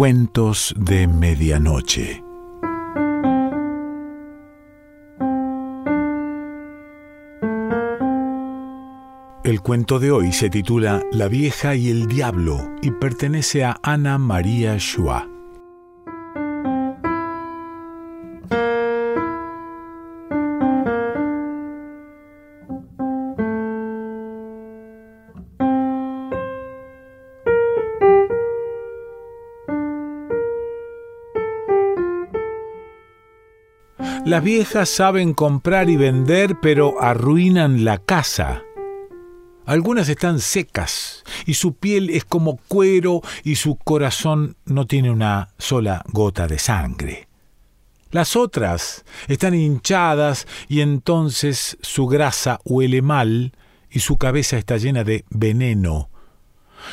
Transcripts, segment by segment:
Cuentos de Medianoche. El cuento de hoy se titula La vieja y el diablo y pertenece a Ana María Schwa. Las viejas saben comprar y vender, pero arruinan la casa. Algunas están secas y su piel es como cuero y su corazón no tiene una sola gota de sangre. Las otras están hinchadas y entonces su grasa huele mal y su cabeza está llena de veneno.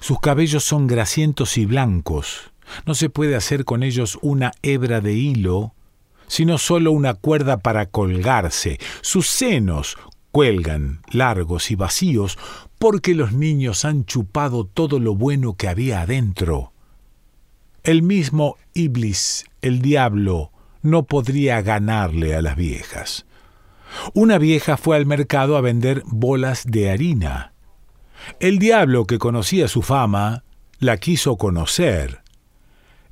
Sus cabellos son grasientos y blancos. No se puede hacer con ellos una hebra de hilo sino solo una cuerda para colgarse. Sus senos cuelgan largos y vacíos porque los niños han chupado todo lo bueno que había adentro. El mismo Iblis, el diablo, no podría ganarle a las viejas. Una vieja fue al mercado a vender bolas de harina. El diablo, que conocía su fama, la quiso conocer.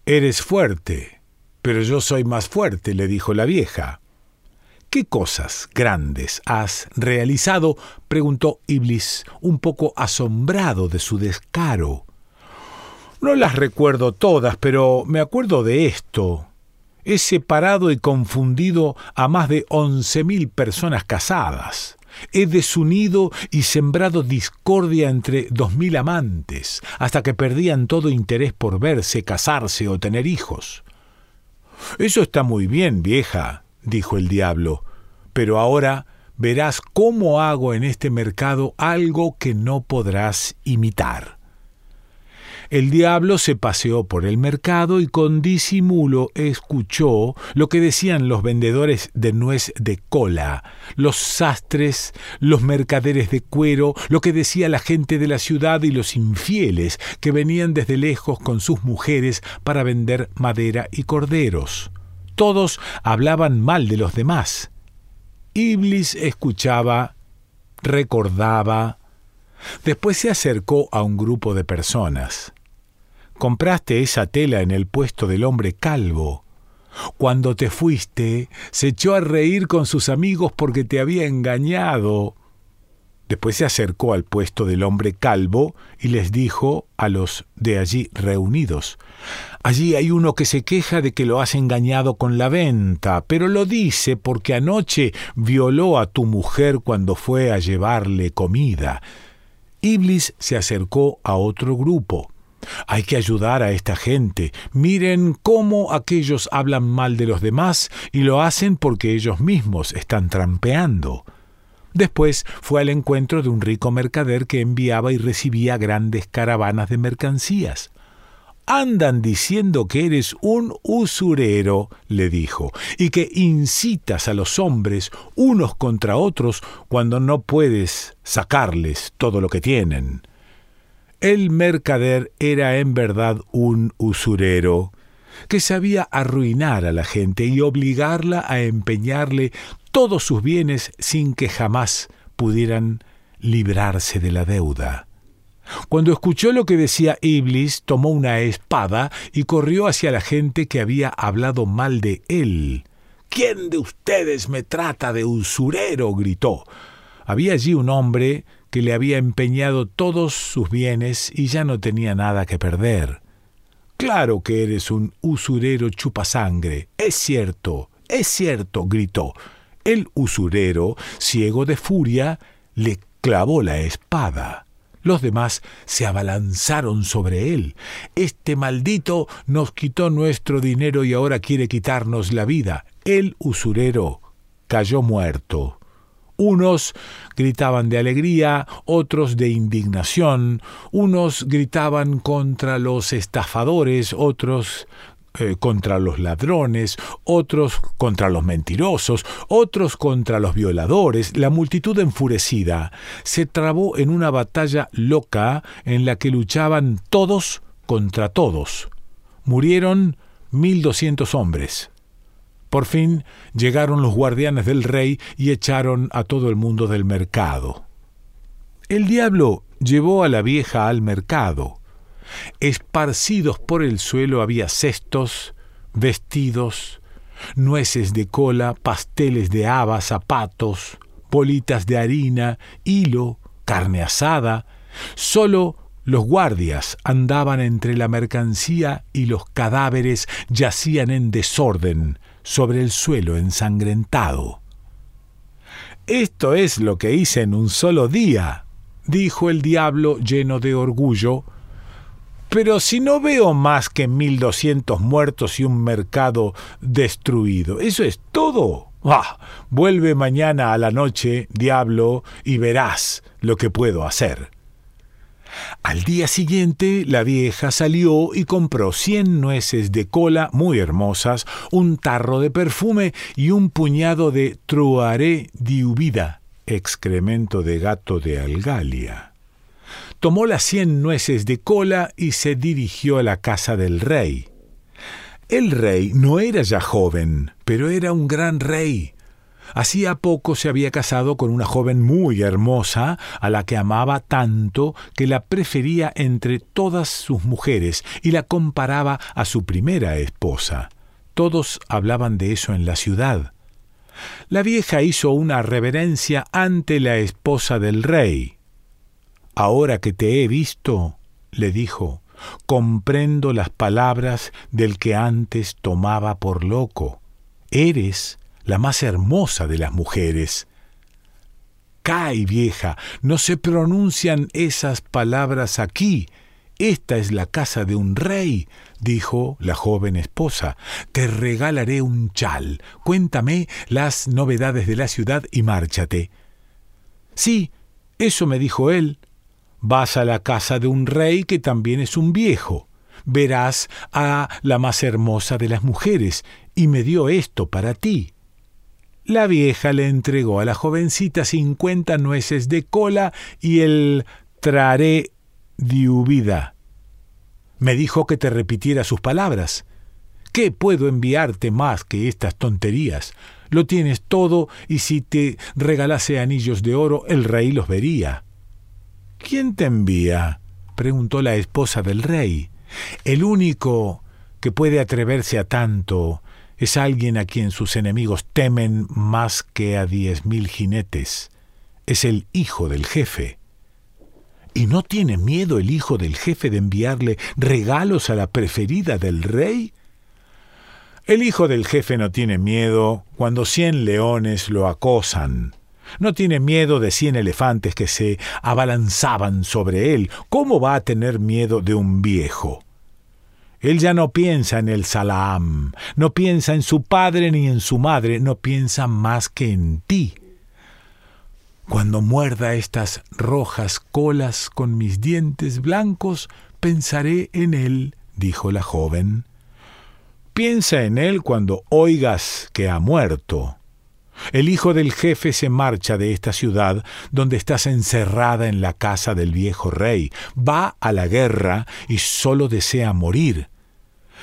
Eres fuerte, pero yo soy más fuerte, le dijo la vieja. ¿Qué cosas grandes has realizado? preguntó Iblis, un poco asombrado de su descaro. No las recuerdo todas, pero me acuerdo de esto. He separado y confundido a más de once mil personas casadas. He desunido y sembrado discordia entre dos mil amantes, hasta que perdían todo interés por verse, casarse o tener hijos. Eso está muy bien, vieja, dijo el diablo, pero ahora verás cómo hago en este mercado algo que no podrás imitar. El diablo se paseó por el mercado y con disimulo escuchó lo que decían los vendedores de nuez de cola, los sastres, los mercaderes de cuero, lo que decía la gente de la ciudad y los infieles que venían desde lejos con sus mujeres para vender madera y corderos. Todos hablaban mal de los demás. Iblis escuchaba, recordaba. Después se acercó a un grupo de personas. Compraste esa tela en el puesto del hombre calvo. Cuando te fuiste, se echó a reír con sus amigos porque te había engañado. Después se acercó al puesto del hombre calvo y les dijo a los de allí reunidos, Allí hay uno que se queja de que lo has engañado con la venta, pero lo dice porque anoche violó a tu mujer cuando fue a llevarle comida. Iblis se acercó a otro grupo. Hay que ayudar a esta gente. Miren cómo aquellos hablan mal de los demás y lo hacen porque ellos mismos están trampeando. Después fue al encuentro de un rico mercader que enviaba y recibía grandes caravanas de mercancías. Andan diciendo que eres un usurero, le dijo, y que incitas a los hombres unos contra otros cuando no puedes sacarles todo lo que tienen. El mercader era en verdad un usurero, que sabía arruinar a la gente y obligarla a empeñarle todos sus bienes sin que jamás pudieran librarse de la deuda. Cuando escuchó lo que decía Iblis, tomó una espada y corrió hacia la gente que había hablado mal de él. ¿Quién de ustedes me trata de usurero? gritó. Había allí un hombre que le había empeñado todos sus bienes y ya no tenía nada que perder. Claro que eres un usurero chupasangre. Es cierto, es cierto, gritó. El usurero, ciego de furia, le clavó la espada. Los demás se abalanzaron sobre él. Este maldito nos quitó nuestro dinero y ahora quiere quitarnos la vida. El usurero cayó muerto. Unos gritaban de alegría, otros de indignación, unos gritaban contra los estafadores, otros eh, contra los ladrones, otros contra los mentirosos, otros contra los violadores. La multitud enfurecida se trabó en una batalla loca en la que luchaban todos contra todos. murieron mil doscientos hombres. Por fin llegaron los guardianes del rey y echaron a todo el mundo del mercado. El diablo llevó a la vieja al mercado. Esparcidos por el suelo había cestos, vestidos, nueces de cola, pasteles de haba, zapatos, bolitas de harina, hilo, carne asada. Solo los guardias andaban entre la mercancía y los cadáveres yacían en desorden sobre el suelo ensangrentado. Esto es lo que hice en un solo día, dijo el diablo lleno de orgullo, pero si no veo más que mil doscientos muertos y un mercado destruido, ¿eso es todo? Ah, vuelve mañana a la noche, diablo, y verás lo que puedo hacer. Al día siguiente la vieja salió y compró cien nueces de cola muy hermosas, un tarro de perfume y un puñado de truaré diubida, excremento de gato de Algalia. Tomó las cien nueces de cola y se dirigió a la casa del rey. El rey no era ya joven, pero era un gran rey. Hacía poco se había casado con una joven muy hermosa, a la que amaba tanto que la prefería entre todas sus mujeres y la comparaba a su primera esposa. Todos hablaban de eso en la ciudad. La vieja hizo una reverencia ante la esposa del rey. Ahora que te he visto, le dijo, comprendo las palabras del que antes tomaba por loco. Eres la más hermosa de las mujeres. Cae, vieja, no se pronuncian esas palabras aquí. Esta es la casa de un rey, dijo la joven esposa. Te regalaré un chal. Cuéntame las novedades de la ciudad y márchate. Sí, eso me dijo él, Vas a la casa de un rey que también es un viejo. Verás a la más hermosa de las mujeres, y me dio esto para ti. La vieja le entregó a la jovencita cincuenta nueces de cola y el traré diubida. Me dijo que te repitiera sus palabras. ¿Qué puedo enviarte más que estas tonterías? Lo tienes todo y si te regalase anillos de oro, el rey los vería. ¿Quién te envía? preguntó la esposa del rey. El único que puede atreverse a tanto es alguien a quien sus enemigos temen más que a diez mil jinetes. Es el hijo del jefe. ¿Y no tiene miedo el hijo del jefe de enviarle regalos a la preferida del rey? El hijo del jefe no tiene miedo cuando cien leones lo acosan. No tiene miedo de cien elefantes que se abalanzaban sobre él. ¿Cómo va a tener miedo de un viejo? Él ya no piensa en el Salaam, no piensa en su padre ni en su madre, no piensa más que en ti. Cuando muerda estas rojas colas con mis dientes blancos, pensaré en él, dijo la joven. Piensa en él cuando oigas que ha muerto. El hijo del jefe se marcha de esta ciudad donde estás encerrada en la casa del viejo rey. Va a la guerra y solo desea morir.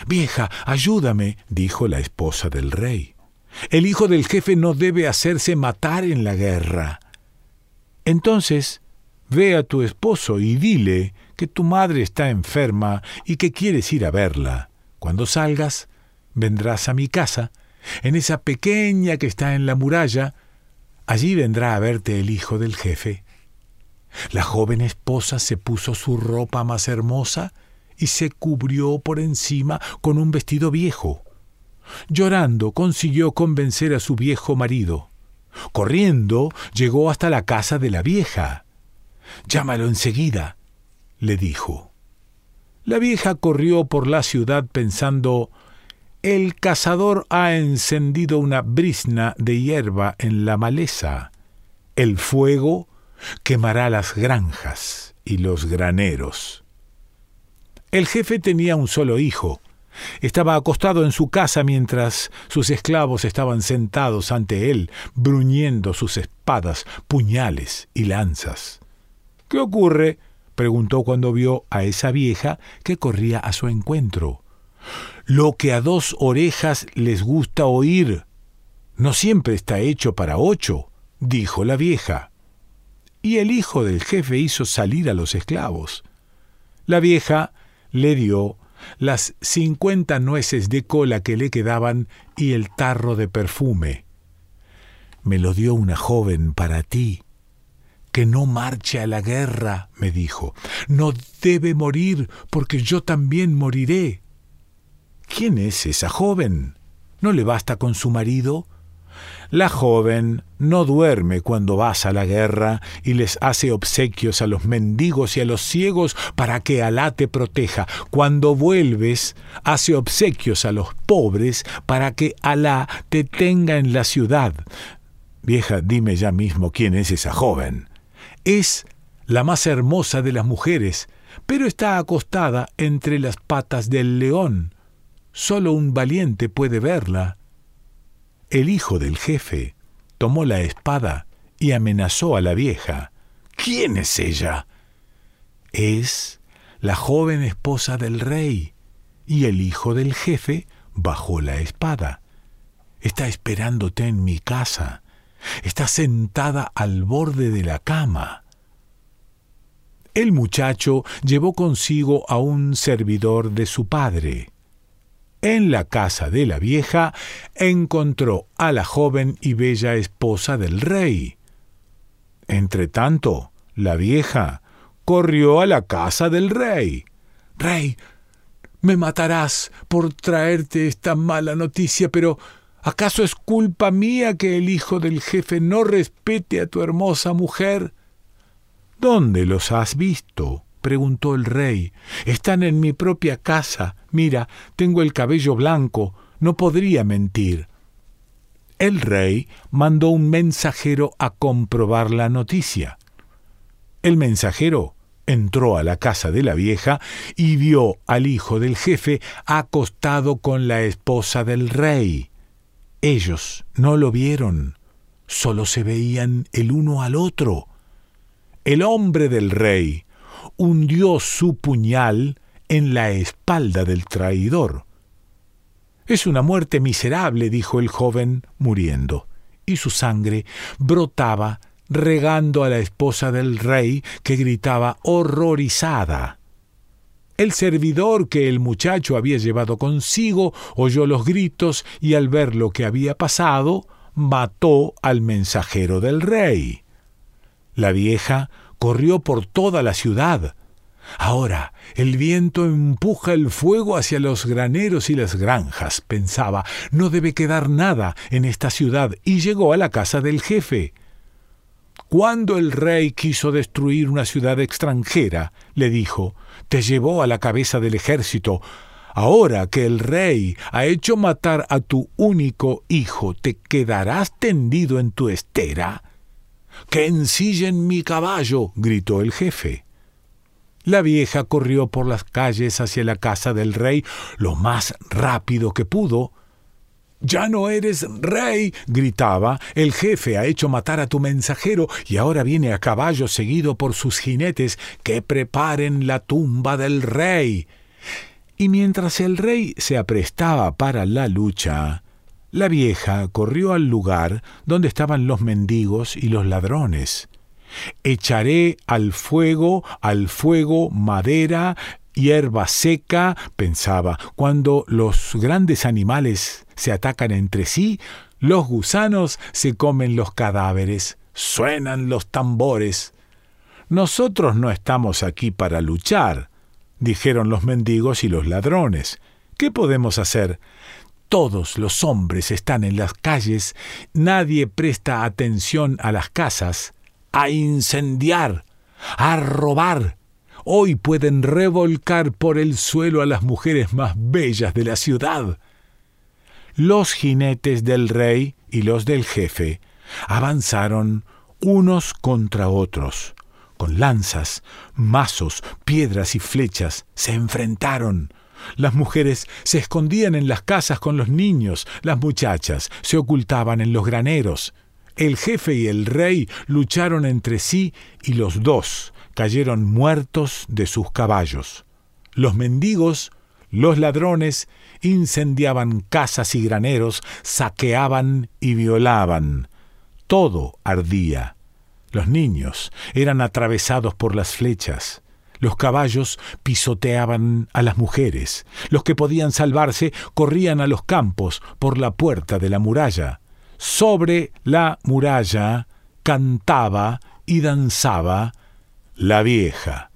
Vieja, ayúdame, dijo la esposa del rey. El hijo del jefe no debe hacerse matar en la guerra. Entonces, ve a tu esposo y dile que tu madre está enferma y que quieres ir a verla. Cuando salgas, vendrás a mi casa en esa pequeña que está en la muralla, allí vendrá a verte el hijo del jefe. La joven esposa se puso su ropa más hermosa y se cubrió por encima con un vestido viejo. Llorando consiguió convencer a su viejo marido. Corriendo llegó hasta la casa de la vieja. Llámalo enseguida, le dijo. La vieja corrió por la ciudad pensando el cazador ha encendido una brisna de hierba en la maleza. El fuego quemará las granjas y los graneros. El jefe tenía un solo hijo. Estaba acostado en su casa mientras sus esclavos estaban sentados ante él, bruñendo sus espadas, puñales y lanzas. ¿Qué ocurre? preguntó cuando vio a esa vieja que corría a su encuentro. Lo que a dos orejas les gusta oír no siempre está hecho para ocho, dijo la vieja. Y el hijo del jefe hizo salir a los esclavos. La vieja le dio las cincuenta nueces de cola que le quedaban y el tarro de perfume. Me lo dio una joven para ti. Que no marche a la guerra, me dijo. No debe morir, porque yo también moriré. ¿Quién es esa joven? ¿No le basta con su marido? La joven no duerme cuando vas a la guerra y les hace obsequios a los mendigos y a los ciegos para que Alá te proteja. Cuando vuelves, hace obsequios a los pobres para que Alá te tenga en la ciudad. Vieja, dime ya mismo quién es esa joven. Es la más hermosa de las mujeres, pero está acostada entre las patas del león. Solo un valiente puede verla. El hijo del jefe tomó la espada y amenazó a la vieja. ¿Quién es ella? Es la joven esposa del rey. Y el hijo del jefe bajó la espada. Está esperándote en mi casa. Está sentada al borde de la cama. El muchacho llevó consigo a un servidor de su padre en la casa de la vieja, encontró a la joven y bella esposa del rey. Entretanto, la vieja corrió a la casa del rey. Rey, me matarás por traerte esta mala noticia, pero ¿acaso es culpa mía que el hijo del jefe no respete a tu hermosa mujer? ¿Dónde los has visto? Preguntó el rey. Están en mi propia casa. Mira, tengo el cabello blanco. No podría mentir. El rey mandó un mensajero a comprobar la noticia. El mensajero entró a la casa de la vieja y vio al hijo del jefe acostado con la esposa del rey. Ellos no lo vieron, solo se veían el uno al otro. El hombre del rey hundió su puñal en la espalda del traidor. Es una muerte miserable, dijo el joven, muriendo, y su sangre brotaba regando a la esposa del rey, que gritaba horrorizada. El servidor que el muchacho había llevado consigo oyó los gritos y al ver lo que había pasado, mató al mensajero del rey. La vieja corrió por toda la ciudad. Ahora el viento empuja el fuego hacia los graneros y las granjas, pensaba, no debe quedar nada en esta ciudad, y llegó a la casa del jefe. Cuando el rey quiso destruir una ciudad extranjera, le dijo, te llevó a la cabeza del ejército. Ahora que el rey ha hecho matar a tu único hijo, ¿te quedarás tendido en tu estera? Que ensillen mi caballo, gritó el jefe. La vieja corrió por las calles hacia la casa del rey lo más rápido que pudo. Ya no eres rey, gritaba. El jefe ha hecho matar a tu mensajero y ahora viene a caballo seguido por sus jinetes que preparen la tumba del rey. Y mientras el rey se aprestaba para la lucha, la vieja corrió al lugar donde estaban los mendigos y los ladrones. Echaré al fuego, al fuego madera, hierba seca, pensaba, cuando los grandes animales se atacan entre sí, los gusanos se comen los cadáveres, suenan los tambores. Nosotros no estamos aquí para luchar, dijeron los mendigos y los ladrones. ¿Qué podemos hacer? Todos los hombres están en las calles, nadie presta atención a las casas, a incendiar, a robar. Hoy pueden revolcar por el suelo a las mujeres más bellas de la ciudad. Los jinetes del rey y los del jefe avanzaron unos contra otros. Con lanzas, mazos, piedras y flechas se enfrentaron. Las mujeres se escondían en las casas con los niños, las muchachas se ocultaban en los graneros. El jefe y el rey lucharon entre sí y los dos cayeron muertos de sus caballos. Los mendigos Los ladrones incendiaban casas y graneros, saqueaban y violaban. Todo ardía. Los niños eran atravesados por las flechas. Los caballos pisoteaban a las mujeres. Los que podían salvarse corrían a los campos por la puerta de la muralla. Sobre la muralla cantaba y danzaba la vieja.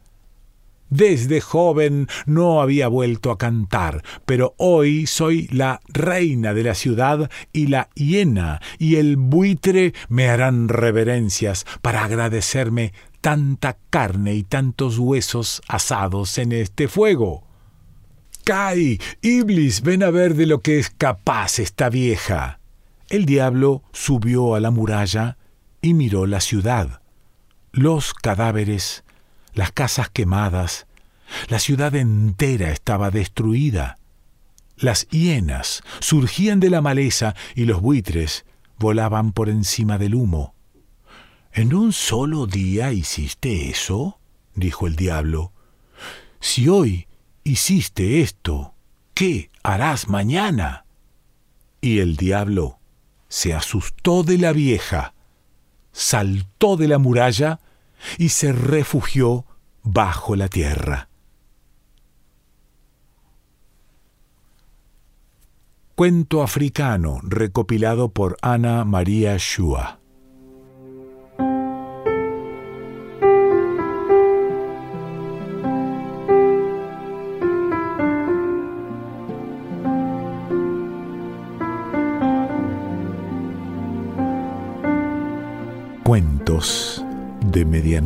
Desde joven no había vuelto a cantar, pero hoy soy la reina de la ciudad y la hiena y el buitre me harán reverencias para agradecerme tanta carne y tantos huesos asados en este fuego. Kai, Iblis, ven a ver de lo que es capaz esta vieja. El diablo subió a la muralla y miró la ciudad, los cadáveres, las casas quemadas, la ciudad entera estaba destruida. Las hienas surgían de la maleza y los buitres volaban por encima del humo. ¿En un solo día hiciste eso? dijo el diablo. Si hoy hiciste esto, ¿qué harás mañana? Y el diablo se asustó de la vieja, saltó de la muralla y se refugió bajo la tierra. Cuento africano recopilado por Ana María Shua.